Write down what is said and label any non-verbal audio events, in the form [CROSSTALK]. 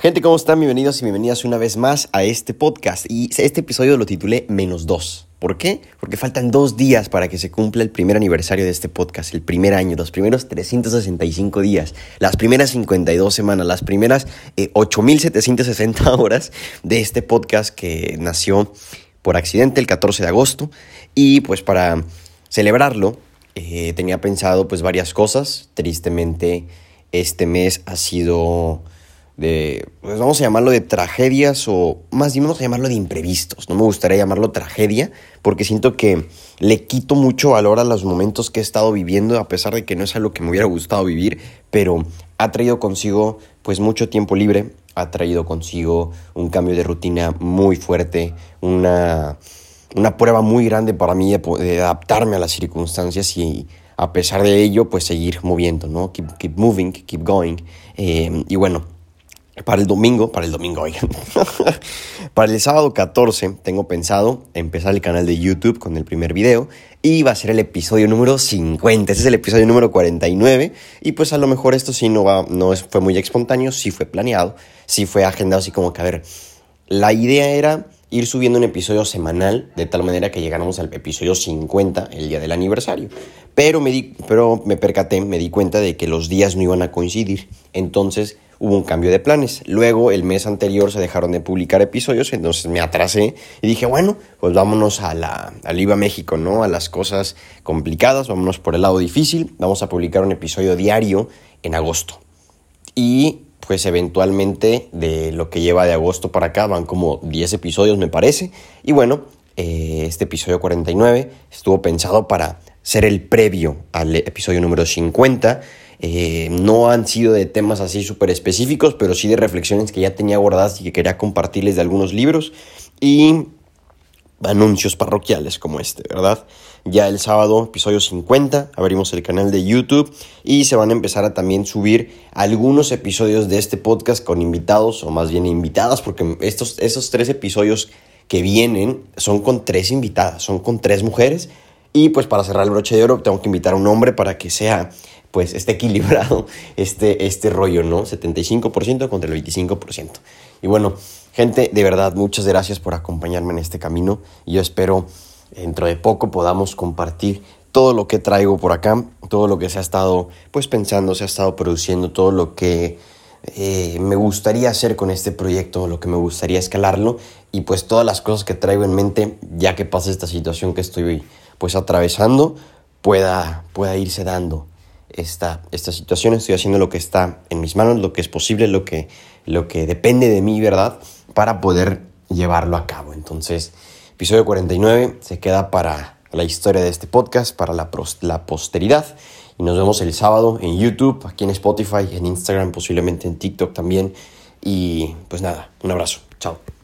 Gente, ¿cómo están? Bienvenidos y bienvenidas una vez más a este podcast. Y este episodio lo titulé Menos dos. ¿Por qué? Porque faltan dos días para que se cumpla el primer aniversario de este podcast, el primer año, los primeros 365 días, las primeras 52 semanas, las primeras 8.760 eh, [LAUGHS] horas de este podcast que nació por accidente el 14 de agosto. Y pues para celebrarlo eh, tenía pensado pues varias cosas. Tristemente este mes ha sido de, pues vamos a llamarlo de tragedias o más bien vamos a llamarlo de imprevistos. No me gustaría llamarlo tragedia porque siento que le quito mucho valor a los momentos que he estado viviendo a pesar de que no es algo que me hubiera gustado vivir, pero ha traído consigo pues mucho tiempo libre, ha traído consigo un cambio de rutina muy fuerte, una, una prueba muy grande para mí de, adaptarme a las circunstancias y a pesar de ello pues seguir moviendo, ¿no? Keep, keep moving, keep going. Eh, y bueno, para el domingo, para el domingo, oigan. [LAUGHS] para el sábado 14 tengo pensado empezar el canal de YouTube con el primer video y va a ser el episodio número 50. Ese es el episodio número 49 y pues a lo mejor esto sí no, va, no fue muy espontáneo, sí fue planeado, sí fue agendado así como que a ver, la idea era ir subiendo un episodio semanal de tal manera que llegáramos al episodio 50 el día del aniversario. Pero me, di, pero me percaté, me di cuenta de que los días no iban a coincidir. Entonces hubo un cambio de planes. Luego, el mes anterior se dejaron de publicar episodios, entonces me atrasé y dije, bueno, pues vámonos a la, al IVA México, ¿no? A las cosas complicadas, vámonos por el lado difícil. Vamos a publicar un episodio diario en agosto. Y pues eventualmente de lo que lleva de agosto para acá van como 10 episodios, me parece. Y bueno, eh, este episodio 49 estuvo pensado para ser el previo al episodio número 50 eh, no han sido de temas así súper específicos, pero sí de reflexiones que ya tenía guardadas y que quería compartirles de algunos libros. Y anuncios parroquiales como este, ¿verdad? Ya el sábado, episodio 50, abrimos el canal de YouTube y se van a empezar a también subir algunos episodios de este podcast con invitados o más bien invitadas, porque estos, esos tres episodios que vienen son con tres invitadas, son con tres mujeres. Y pues para cerrar el broche de oro tengo que invitar a un hombre para que sea pues esté equilibrado [LAUGHS] este, este rollo, ¿no? 75% contra el 25%. Y bueno, gente, de verdad, muchas gracias por acompañarme en este camino. Y yo espero dentro de poco podamos compartir todo lo que traigo por acá, todo lo que se ha estado pues pensando, se ha estado produciendo, todo lo que eh, me gustaría hacer con este proyecto, lo que me gustaría escalarlo y pues todas las cosas que traigo en mente ya que pasa esta situación que estoy pues atravesando pueda, pueda irse dando esta, esta situación, estoy haciendo lo que está en mis manos, lo que es posible, lo que, lo que depende de mí, ¿verdad? Para poder llevarlo a cabo. Entonces, episodio 49 se queda para la historia de este podcast, para la, la posteridad. Y nos vemos el sábado en YouTube, aquí en Spotify, en Instagram, posiblemente en TikTok también. Y pues nada, un abrazo. Chao.